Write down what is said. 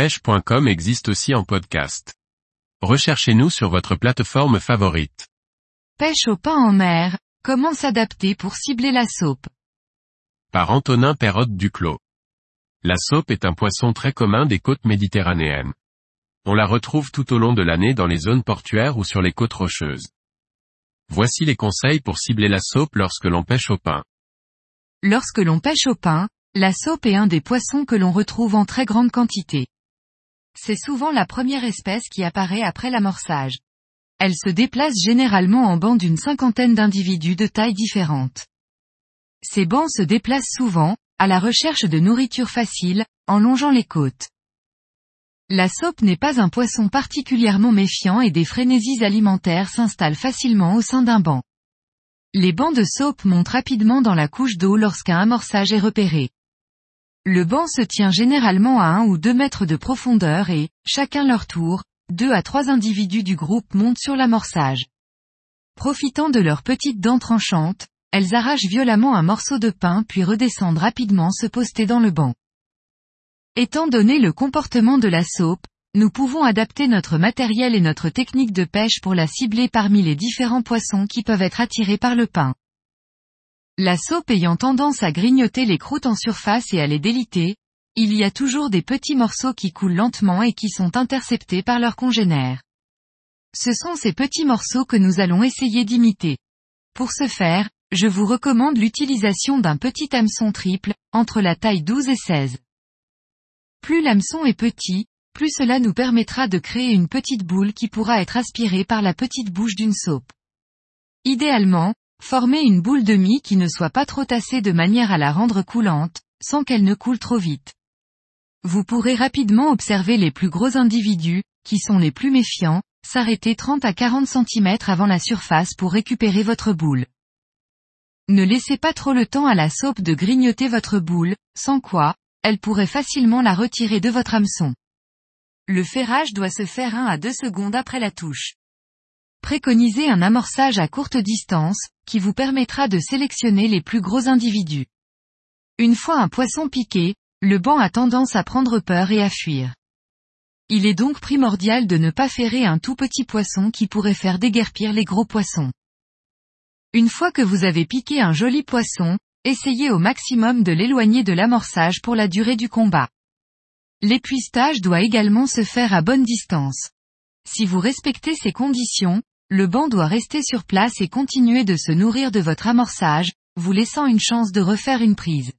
pêche.com existe aussi en podcast. Recherchez-nous sur votre plateforme favorite. Pêche au pain en mer, comment s'adapter pour cibler la saupe? Par Antonin Perrotte Duclos. La saupe est un poisson très commun des côtes méditerranéennes. On la retrouve tout au long de l'année dans les zones portuaires ou sur les côtes rocheuses. Voici les conseils pour cibler la saupe lorsque l'on pêche au pain. Lorsque l'on pêche au pain, la saupe est un des poissons que l'on retrouve en très grande quantité. C'est souvent la première espèce qui apparaît après l'amorçage. Elle se déplace généralement en bancs d'une cinquantaine d'individus de tailles différentes. Ces bancs se déplacent souvent, à la recherche de nourriture facile, en longeant les côtes. La saupe n'est pas un poisson particulièrement méfiant et des frénésies alimentaires s'installent facilement au sein d'un banc. Les bancs de saupe montent rapidement dans la couche d'eau lorsqu'un amorçage est repéré. Le banc se tient généralement à un ou deux mètres de profondeur et, chacun leur tour, deux à trois individus du groupe montent sur l'amorçage. Profitant de leurs petites dents tranchantes, elles arrachent violemment un morceau de pain puis redescendent rapidement se poster dans le banc. Étant donné le comportement de la saupe, nous pouvons adapter notre matériel et notre technique de pêche pour la cibler parmi les différents poissons qui peuvent être attirés par le pain. La saupe ayant tendance à grignoter les croûtes en surface et à les déliter, il y a toujours des petits morceaux qui coulent lentement et qui sont interceptés par leurs congénères. Ce sont ces petits morceaux que nous allons essayer d'imiter. Pour ce faire, je vous recommande l'utilisation d'un petit hameçon triple, entre la taille 12 et 16. Plus l'hameçon est petit, plus cela nous permettra de créer une petite boule qui pourra être aspirée par la petite bouche d'une saupe. Idéalement, formez une boule de mie qui ne soit pas trop tassée de manière à la rendre coulante, sans qu'elle ne coule trop vite. Vous pourrez rapidement observer les plus gros individus, qui sont les plus méfiants, s'arrêter 30 à 40 cm avant la surface pour récupérer votre boule. Ne laissez pas trop le temps à la saupe de grignoter votre boule, sans quoi, elle pourrait facilement la retirer de votre hameçon. Le ferrage doit se faire 1 à 2 secondes après la touche. Préconisez un amorçage à courte distance, qui vous permettra de sélectionner les plus gros individus. Une fois un poisson piqué, le banc a tendance à prendre peur et à fuir. Il est donc primordial de ne pas ferrer un tout petit poisson qui pourrait faire déguerpir les gros poissons. Une fois que vous avez piqué un joli poisson, essayez au maximum de l'éloigner de l'amorçage pour la durée du combat. L'épuistage doit également se faire à bonne distance. Si vous respectez ces conditions, le banc doit rester sur place et continuer de se nourrir de votre amorçage, vous laissant une chance de refaire une prise.